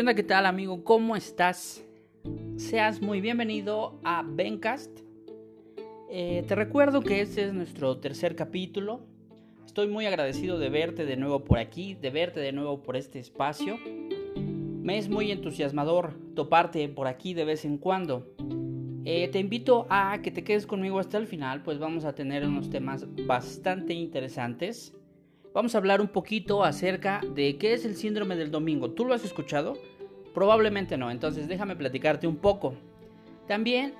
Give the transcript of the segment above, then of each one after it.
¿Qué? ¿Qué tal amigo? ¿Cómo estás? Seas muy bienvenido a Bencast. Eh, te recuerdo que este es nuestro tercer capítulo. Estoy muy agradecido de verte de nuevo por aquí, de verte de nuevo por este espacio. Me es muy entusiasmador toparte por aquí de vez en cuando. Eh, te invito a que te quedes conmigo hasta el final, pues vamos a tener unos temas bastante interesantes. Vamos a hablar un poquito acerca de qué es el síndrome del domingo. ¿Tú lo has escuchado? Probablemente no, entonces déjame platicarte un poco. También,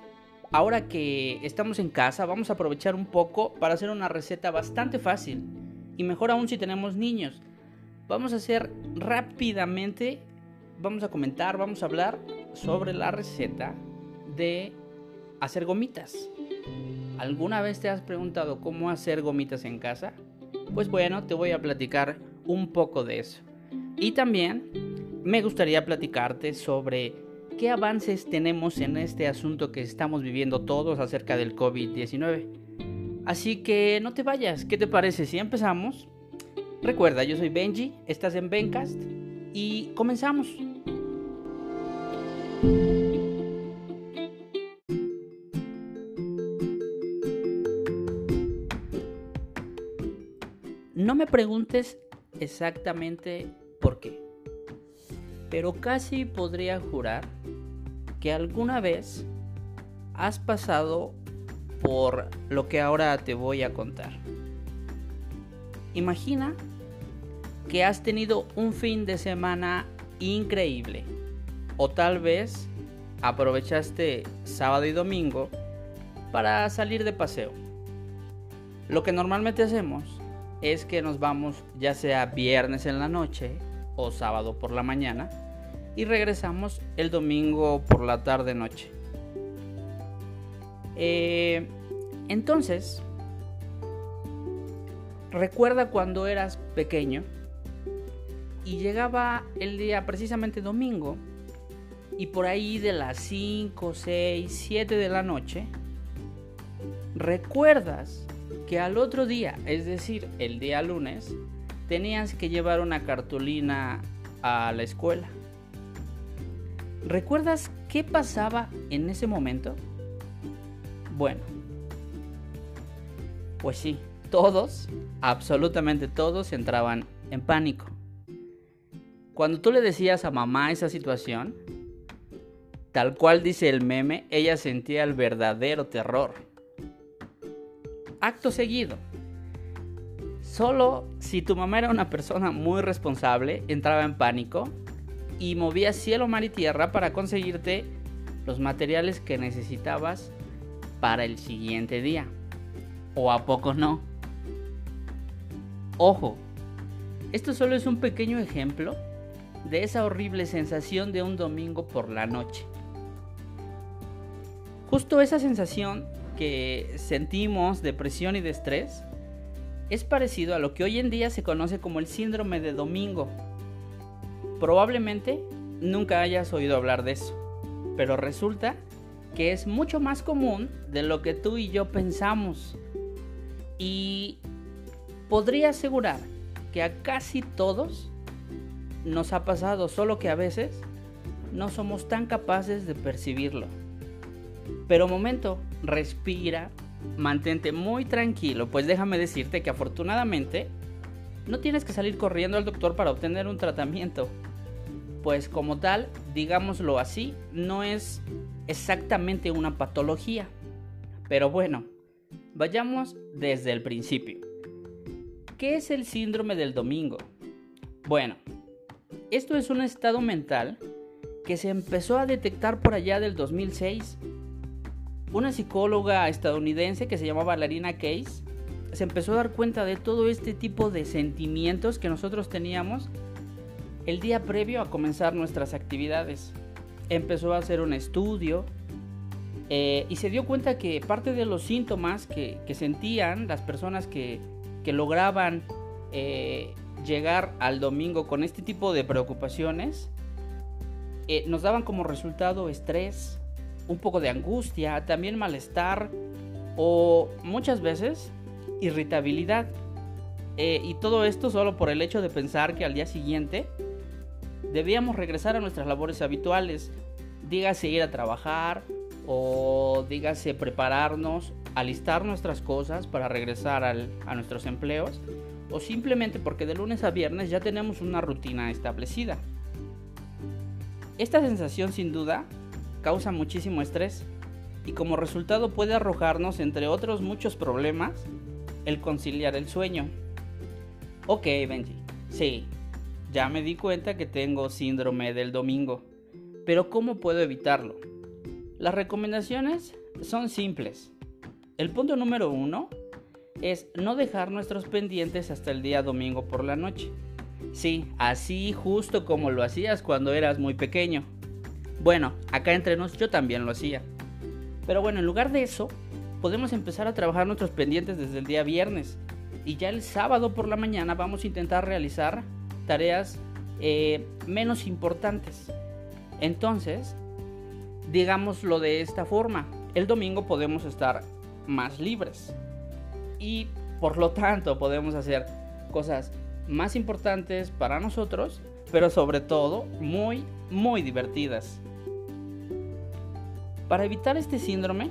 ahora que estamos en casa, vamos a aprovechar un poco para hacer una receta bastante fácil. Y mejor aún si tenemos niños. Vamos a hacer rápidamente, vamos a comentar, vamos a hablar sobre la receta de hacer gomitas. ¿Alguna vez te has preguntado cómo hacer gomitas en casa? Pues bueno, te voy a platicar un poco de eso. Y también me gustaría platicarte sobre qué avances tenemos en este asunto que estamos viviendo todos acerca del COVID-19. Así que no te vayas, ¿qué te parece si empezamos? Recuerda, yo soy Benji, estás en Bencast y comenzamos. Me preguntes exactamente por qué, pero casi podría jurar que alguna vez has pasado por lo que ahora te voy a contar. Imagina que has tenido un fin de semana increíble o tal vez aprovechaste sábado y domingo para salir de paseo. Lo que normalmente hacemos es que nos vamos ya sea viernes en la noche o sábado por la mañana y regresamos el domingo por la tarde noche. Eh, entonces, recuerda cuando eras pequeño y llegaba el día precisamente domingo y por ahí de las 5, 6, 7 de la noche, recuerdas que al otro día, es decir, el día lunes, tenías que llevar una cartulina a la escuela. ¿Recuerdas qué pasaba en ese momento? Bueno, pues sí, todos, absolutamente todos entraban en pánico. Cuando tú le decías a mamá esa situación, tal cual dice el meme, ella sentía el verdadero terror acto seguido. Solo si tu mamá era una persona muy responsable, entraba en pánico y movía cielo, mar y tierra para conseguirte los materiales que necesitabas para el siguiente día. ¿O a poco no? Ojo, esto solo es un pequeño ejemplo de esa horrible sensación de un domingo por la noche. Justo esa sensación que sentimos depresión y de estrés es parecido a lo que hoy en día se conoce como el síndrome de domingo. Probablemente nunca hayas oído hablar de eso, pero resulta que es mucho más común de lo que tú y yo pensamos. Y podría asegurar que a casi todos nos ha pasado, solo que a veces no somos tan capaces de percibirlo. Pero momento, respira, mantente muy tranquilo, pues déjame decirte que afortunadamente no tienes que salir corriendo al doctor para obtener un tratamiento. Pues como tal, digámoslo así, no es exactamente una patología. Pero bueno, vayamos desde el principio. ¿Qué es el síndrome del domingo? Bueno, esto es un estado mental que se empezó a detectar por allá del 2006 una psicóloga estadounidense que se llamaba Larina Case se empezó a dar cuenta de todo este tipo de sentimientos que nosotros teníamos el día previo a comenzar nuestras actividades. Empezó a hacer un estudio eh, y se dio cuenta que parte de los síntomas que, sentían las personas que, lograban eh, llegar al domingo con este tipo de preocupaciones eh, nos daban como resultado estrés, un poco de angustia, también malestar o muchas veces irritabilidad. Eh, y todo esto solo por el hecho de pensar que al día siguiente debíamos regresar a nuestras labores habituales, dígase ir a trabajar o dígase prepararnos, alistar nuestras cosas para regresar a nuestros empleos o simplemente porque de lunes a viernes ya tenemos una rutina establecida. Esta sensación sin duda causa muchísimo estrés y como resultado puede arrojarnos, entre otros muchos problemas, el conciliar el sueño. Ok, Benji, sí, ya me di cuenta que tengo síndrome del domingo, pero ¿cómo puedo evitarlo? Las recomendaciones son simples. El punto número uno es no dejar nuestros pendientes hasta el día domingo por la noche. Sí, así justo como lo hacías cuando eras muy pequeño. Bueno, acá entre nos yo también lo hacía. Pero bueno, en lugar de eso, podemos empezar a trabajar nuestros pendientes desde el día viernes. Y ya el sábado por la mañana vamos a intentar realizar tareas eh, menos importantes. Entonces, digámoslo de esta forma, el domingo podemos estar más libres. Y por lo tanto podemos hacer cosas más importantes para nosotros, pero sobre todo muy, muy divertidas. Para evitar este síndrome,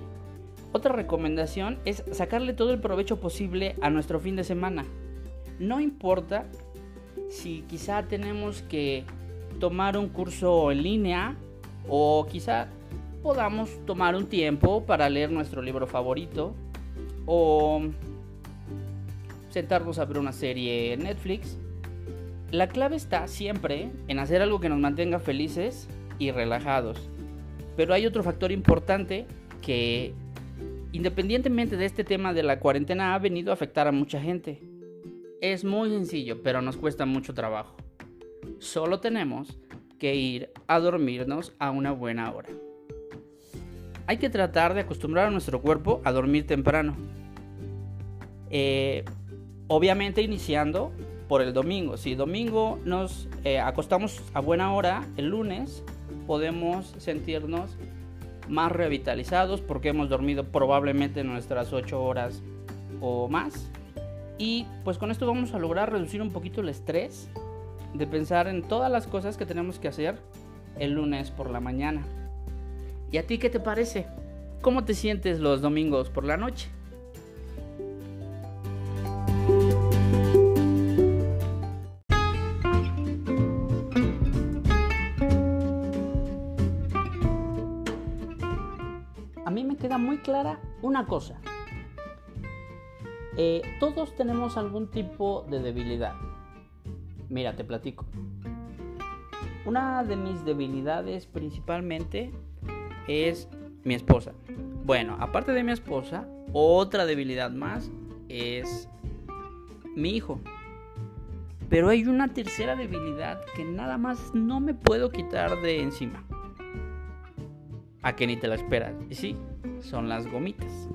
otra recomendación es sacarle todo el provecho posible a nuestro fin de semana. No importa si quizá tenemos que tomar un curso en línea o quizá podamos tomar un tiempo para leer nuestro libro favorito o sentarnos a ver una serie en Netflix. La clave está siempre en hacer algo que nos mantenga felices y relajados. Pero hay otro factor importante que independientemente de este tema de la cuarentena ha venido a afectar a mucha gente. Es muy sencillo, pero nos cuesta mucho trabajo. Solo tenemos que ir a dormirnos a una buena hora. Hay que tratar de acostumbrar a nuestro cuerpo a dormir temprano. Eh, obviamente iniciando por el domingo. Si domingo nos eh, acostamos a buena hora, el lunes podemos sentirnos más revitalizados porque hemos dormido probablemente nuestras 8 horas o más. Y pues con esto vamos a lograr reducir un poquito el estrés de pensar en todas las cosas que tenemos que hacer el lunes por la mañana. ¿Y a ti qué te parece? ¿Cómo te sientes los domingos por la noche? Una cosa. Eh, todos tenemos algún tipo de debilidad. Mira, te platico. Una de mis debilidades principalmente es mi esposa. Bueno, aparte de mi esposa, otra debilidad más es mi hijo. Pero hay una tercera debilidad que nada más no me puedo quitar de encima. A que ni te la esperas. Y sí, son las gomitas.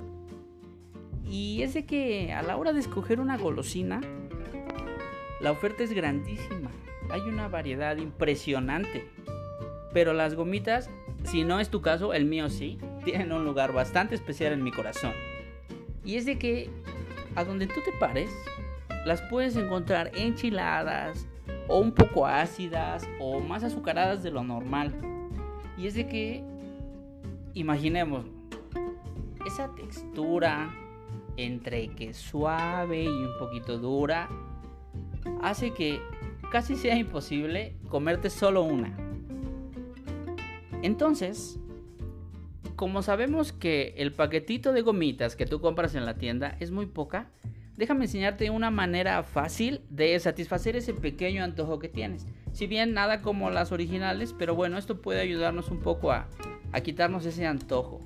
Y es de que a la hora de escoger una golosina, la oferta es grandísima. Hay una variedad impresionante. Pero las gomitas, si no es tu caso, el mío sí, tienen un lugar bastante especial en mi corazón. Y es de que a donde tú te pares, las puedes encontrar enchiladas, o un poco ácidas, o más azucaradas de lo normal. Y es de que, imaginemos, esa textura entre que suave y un poquito dura hace que casi sea imposible comerte solo una. Entonces, como sabemos que el paquetito de gomitas que tú compras en la tienda es muy poca, déjame enseñarte una manera fácil de satisfacer ese pequeño antojo que tienes. Si bien nada como las originales, pero bueno, esto puede ayudarnos un poco a, a quitarnos ese antojo.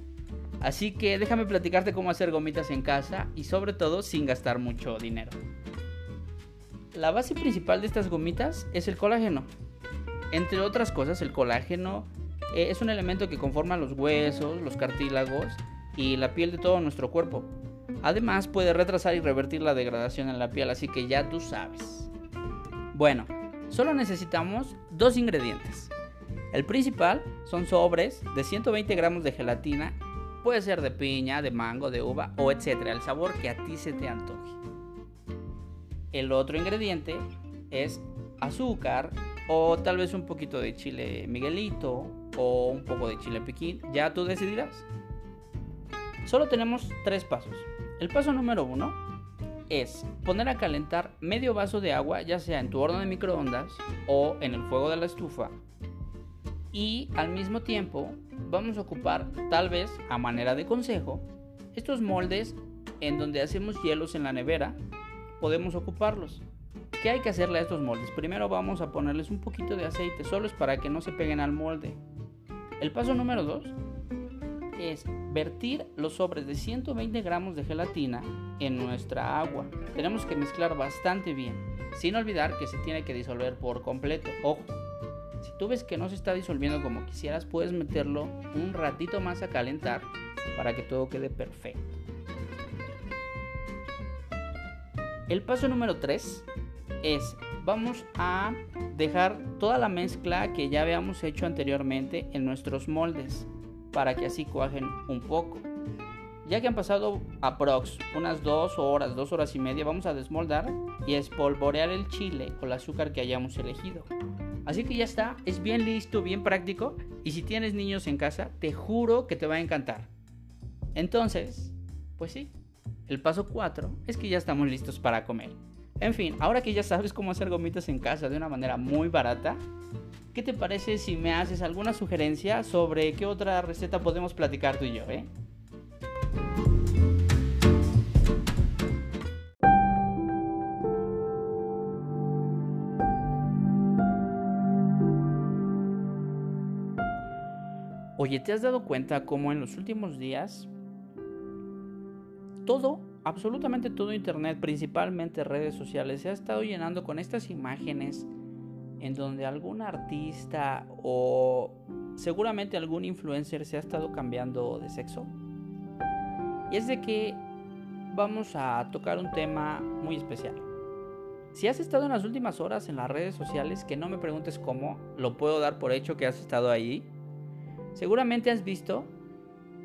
Así que déjame platicarte cómo hacer gomitas en casa y sobre todo sin gastar mucho dinero. La base principal de estas gomitas es el colágeno. Entre otras cosas, el colágeno eh, es un elemento que conforma los huesos, los cartílagos y la piel de todo nuestro cuerpo. Además puede retrasar y revertir la degradación en la piel, así que ya tú sabes. Bueno, solo necesitamos dos ingredientes. El principal son sobres de 120 gramos de gelatina Puede ser de piña, de mango, de uva o etcétera, el sabor que a ti se te antoje. El otro ingrediente es azúcar o tal vez un poquito de chile Miguelito o un poco de chile Pekín, ya tú decidirás. Solo tenemos tres pasos. El paso número uno es poner a calentar medio vaso de agua, ya sea en tu horno de microondas o en el fuego de la estufa. Y al mismo tiempo vamos a ocupar, tal vez a manera de consejo, estos moldes en donde hacemos hielos en la nevera, podemos ocuparlos. ¿Qué hay que hacerle a estos moldes? Primero vamos a ponerles un poquito de aceite, solo es para que no se peguen al molde. El paso número 2 es vertir los sobres de 120 gramos de gelatina en nuestra agua. Tenemos que mezclar bastante bien, sin olvidar que se tiene que disolver por completo. Ojo, si tú ves que no se está disolviendo como quisieras, puedes meterlo un ratito más a calentar para que todo quede perfecto. El paso número 3 es vamos a dejar toda la mezcla que ya habíamos hecho anteriormente en nuestros moldes para que así cuajen un poco. Ya que han pasado aprox unas 2 horas, 2 horas y media, vamos a desmoldar y espolvorear el chile o el azúcar que hayamos elegido. Así que ya está, es bien listo, bien práctico y si tienes niños en casa, te juro que te va a encantar. Entonces, pues sí, el paso 4 es que ya estamos listos para comer. En fin, ahora que ya sabes cómo hacer gomitas en casa de una manera muy barata, ¿qué te parece si me haces alguna sugerencia sobre qué otra receta podemos platicar tú y yo, eh? Oye, ¿te has dado cuenta cómo en los últimos días todo absolutamente todo Internet, principalmente redes sociales, se ha estado llenando con estas imágenes en donde algún artista o seguramente algún influencer se ha estado cambiando de sexo. Y es de que vamos a tocar un tema muy especial. Si has estado en las últimas horas en las redes sociales, que no me preguntes cómo, lo puedo dar por hecho que has estado ahí, seguramente has visto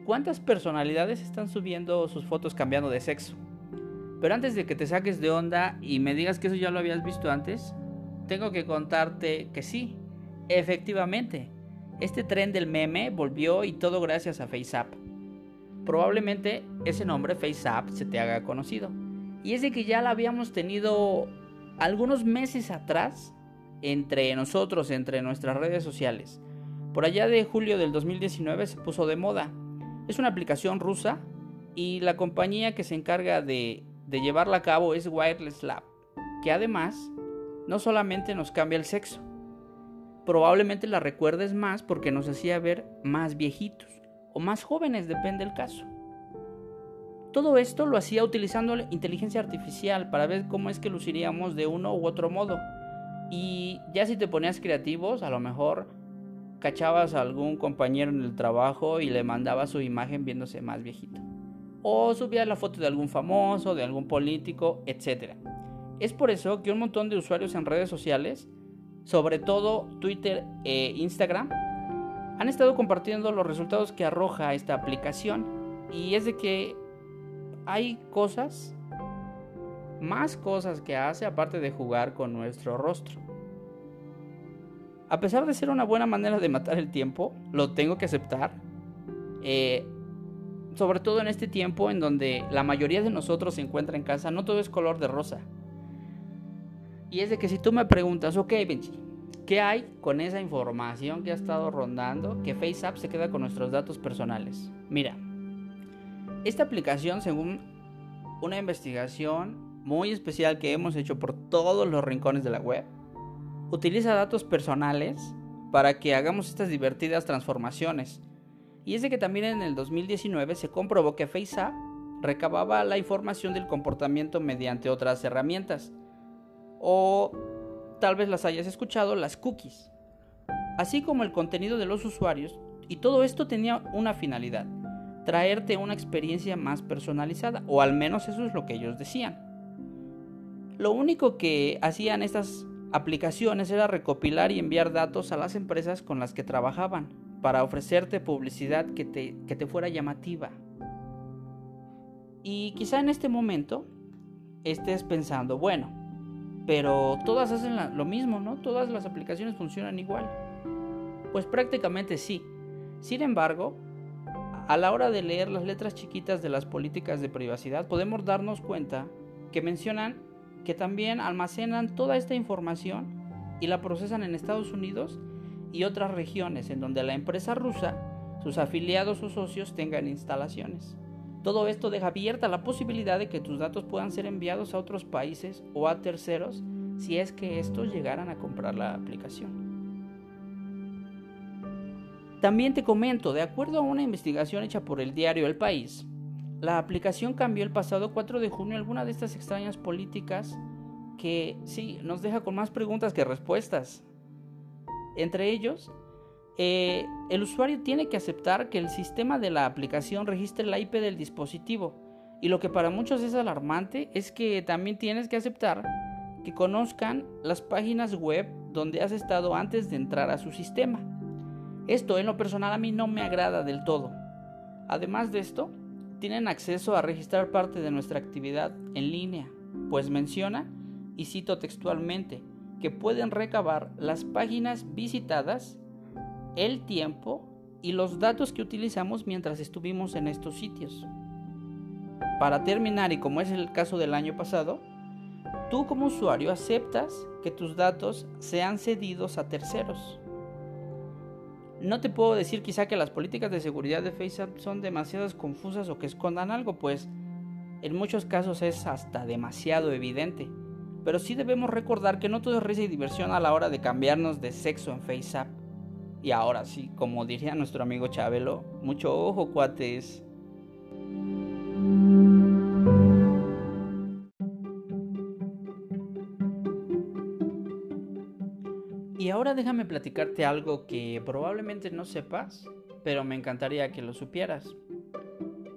¿Cuántas personalidades están subiendo sus fotos cambiando de sexo? Pero antes de que te saques de onda y me digas que eso ya lo habías visto antes, tengo que contarte que sí, efectivamente, este tren del meme volvió y todo gracias a FaceApp. Probablemente ese nombre FaceApp se te haga conocido. Y es de que ya la habíamos tenido algunos meses atrás entre nosotros, entre nuestras redes sociales. Por allá de julio del 2019 se puso de moda es una aplicación rusa y la compañía que se encarga de, llevarla a cabo es Wireless Lab, que además no solamente nos cambia el sexo, probablemente la recuerdes más porque nos hacía ver más viejitos o más jóvenes, depende del caso. Todo esto lo hacía utilizando la inteligencia artificial para ver cómo es que luciríamos de uno u otro modo. Y ya si te ponías creativos, a lo mejor cachabas a algún compañero en el trabajo y le mandabas su imagen viéndose más viejito. O subías la foto de algún famoso, de algún político, etc. Es por eso que un montón de usuarios en redes sociales, sobre todo Twitter e Instagram, han estado compartiendo los resultados que arroja esta aplicación. Y es de que hay cosas, más cosas que hace aparte de jugar con nuestro rostro. A pesar de ser una buena manera de matar el tiempo, lo tengo que aceptar. Eh, sobre todo en este tiempo en donde la mayoría de nosotros se encuentra en casa, no todo es color de rosa. Y es de que si tú me preguntas, ok, Benji, ¿qué hay con esa información que ha estado rondando que FaceApp se queda con nuestros datos personales? Mira, esta aplicación, según una investigación muy especial que hemos hecho por todos los rincones de la web, utiliza datos personales para que hagamos estas divertidas transformaciones. Y es de que también en el 2019 se comprobó que FaceApp recababa la información del comportamiento mediante otras herramientas. O tal vez las hayas escuchado, las cookies. Así como el contenido de los usuarios. Y todo esto tenía una finalidad. Traerte una experiencia más personalizada. O al menos eso es lo que ellos decían. Lo único que hacían estas aplicaciones era recopilar y enviar datos a las empresas con las que trabajaban para ofrecerte publicidad que te, que te fuera llamativa. Y quizá en este momento estés pensando, bueno, pero todas hacen lo mismo, ¿no? Todas las aplicaciones funcionan igual. Pues prácticamente sí. Sin embargo, a la hora de leer las letras chiquitas de las políticas de privacidad, podemos darnos cuenta que mencionan que también almacenan toda esta información y la procesan en Estados Unidos y otras regiones en donde la empresa rusa, sus afiliados o socios tengan instalaciones. Todo esto deja abierta la posibilidad de que tus datos puedan ser enviados a otros países o a terceros si es que estos llegaran a comprar la aplicación. También te comento, de acuerdo a una investigación hecha por el diario El País, la aplicación cambió el pasado 4 de junio alguna de estas extrañas políticas que sí nos deja con más preguntas que respuestas. Entre ellos, eh, el usuario tiene que aceptar que el sistema de la aplicación registre la IP del dispositivo. Y lo que para muchos es alarmante es que también tienes que aceptar que conozcan las páginas web donde has estado antes de entrar a su sistema. Esto en lo personal a mí no me agrada del todo. Además de esto, tienen acceso a registrar parte de nuestra actividad en línea, pues menciona, y cito textualmente, que pueden recabar las páginas visitadas el tiempo y los datos que utilizamos mientras estuvimos en estos sitios. Para terminar, y como es el caso del año pasado, tú como usuario aceptas que tus datos sean cedidos a terceros. No te puedo decir quizá que las políticas de seguridad de Facebook son demasiadas confusas o que escondan algo, pues en muchos casos es hasta demasiado evidente. Pero sí debemos recordar que no todo es risa y diversión a la hora de cambiarnos de sexo en FaceApp. Y ahora sí, como diría nuestro amigo Chabelo, mucho ojo, cuates. Platicarte algo que probablemente no sepas, pero me encantaría que lo supieras.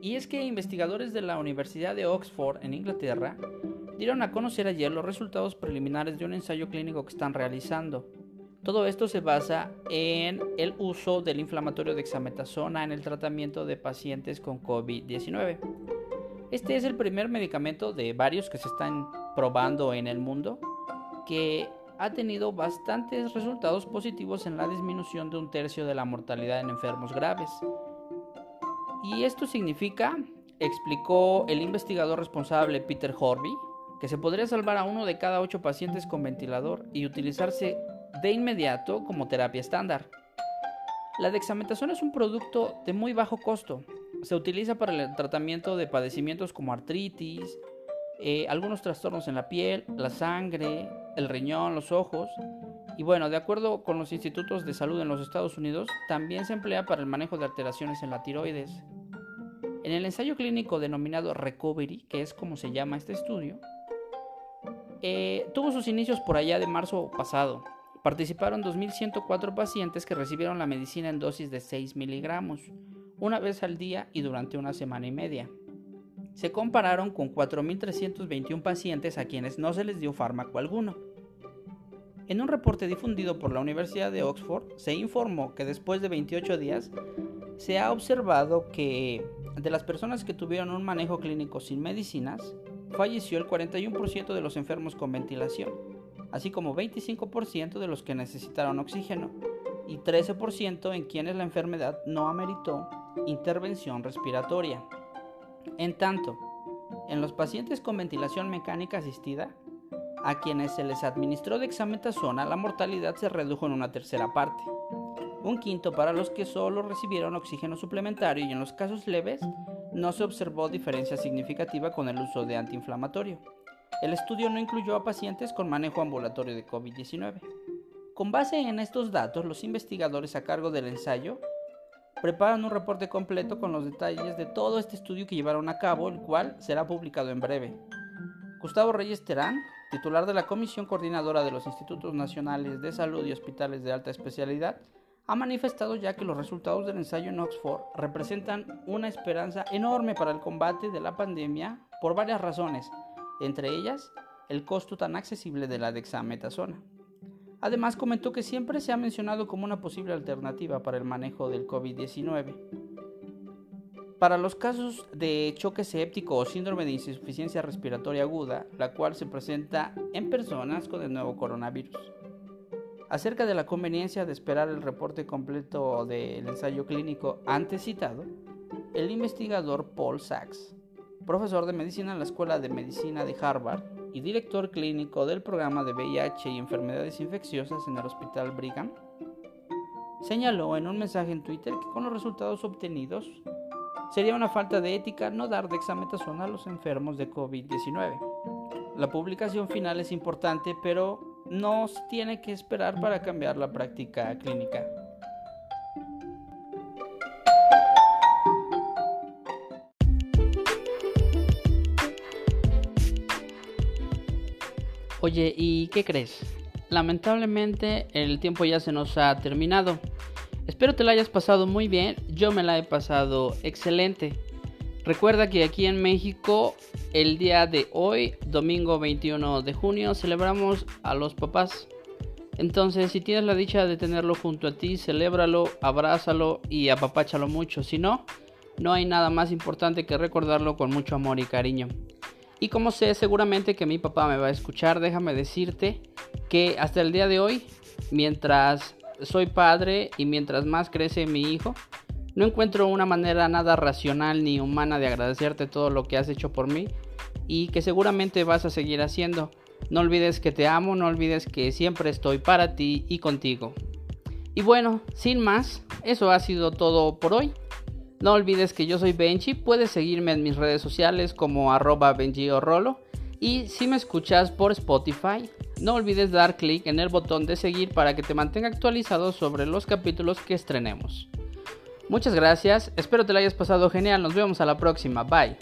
Y es que investigadores de la Universidad de Oxford en Inglaterra dieron a conocer ayer los resultados preliminares de un ensayo clínico que están realizando todo esto se basa en el uso del inflamatorio de dexametasona en el tratamiento de pacientes con COVID-19. Este es el primer medicamento de varios que se están probando en el mundo que ha tenido bastantes resultados positivos en la disminución de un tercio de la mortalidad en enfermos graves. Y esto significa, explicó el investigador responsable Peter Horby, que se podría salvar a uno de cada ocho pacientes con ventilador y utilizarse de inmediato como terapia estándar. La dexametasona es un producto de muy bajo costo. Se utiliza para el tratamiento de padecimientos como artritis, eh, algunos trastornos en la piel, la sangre, el riñón, los ojos. Y bueno, de acuerdo con los institutos de salud en los Estados Unidos, también se emplea para el manejo de alteraciones en la tiroides. En el ensayo clínico denominado Recovery, que es como se llama este estudio, eh, tuvo sus inicios por allá de marzo pasado Participaron 2.104 pacientes que recibieron la medicina en dosis de 6 miligramos, una vez al día y durante una semana y media. Se compararon con 4.321 pacientes a quienes no se les dio fármaco alguno. En un reporte difundido por la Universidad de Oxford se informó que después de 28 días se ha observado que de las personas que tuvieron un manejo clínico sin medicinas, falleció el 41% de los enfermos con ventilación así como 25% de los que necesitaron oxígeno y 13% en quienes la enfermedad no ameritó intervención respiratoria. En tanto, en los pacientes con ventilación mecánica asistida, a quienes se les administró dexametasona, la mortalidad se redujo en una tercera parte. Un quinto para los que solo recibieron oxígeno suplementario y en los casos leves no se observó diferencia significativa con el uso de antiinflamatorio. El estudio no incluyó a pacientes con manejo ambulatorio de COVID-19. Con base en estos datos, los investigadores a cargo del ensayo preparan un reporte completo con los detalles de todo este estudio que llevaron a cabo, el cual será publicado en breve. Gustavo Reyes Terán, titular de la Comisión Coordinadora de los Institutos Nacionales de Salud y Hospitales de Alta Especialidad, ha manifestado ya que los resultados del ensayo en Oxford representan una esperanza enorme para el combate de la pandemia por varias razones, entre ellas el costo tan accesible de la dexametasona. Además comentó que siempre se ha mencionado como una posible alternativa para el manejo del COVID-19. Para los casos de choque séptico o síndrome de insuficiencia respiratoria aguda, la cual se presenta en personas con el nuevo coronavirus. Acerca de la conveniencia de esperar el reporte completo del ensayo clínico antes citado, el investigador Paul Sachs, profesor de medicina en la Escuela de Medicina de Harvard y director clínico del programa de VIH y enfermedades infecciosas en el Hospital Brigham, señaló en un mensaje en Twitter que con los resultados obtenidos sería una falta de ética no dar dexametasona a los enfermos de COVID-19. La publicación final es importante, pero no se tiene que esperar para cambiar la práctica clínica. Oye, ¿y qué crees? Lamentablemente el tiempo ya se nos ha terminado. Espero te la hayas pasado muy bien, yo me la he pasado excelente. Recuerda que aquí en México el día de hoy, domingo 21 de junio, celebramos a los papás. Entonces, si tienes la dicha de tenerlo junto a ti, celébralo, abrázalo y apapáchalo mucho. Si no, no hay nada más importante que recordarlo con mucho amor y cariño. Y como sé seguramente que mi papá me va a escuchar, déjame decirte que hasta el día de hoy, mientras soy padre y mientras más crece mi hijo, no encuentro una manera nada racional ni humana de agradecerte todo lo que has hecho por mí y que seguramente vas a seguir haciendo. No olvides que te amo, no olvides que siempre estoy para ti y contigo. Y bueno, sin más, eso ha sido todo por hoy. No olvides que yo soy Benji, puedes seguirme en mis redes sociales como arroba Benji Rolo. Y si me escuchas por Spotify, no olvides dar clic en el botón de seguir para que te mantenga actualizado sobre los capítulos que estrenemos. Muchas gracias, espero te lo hayas pasado genial, nos vemos a la próxima, bye.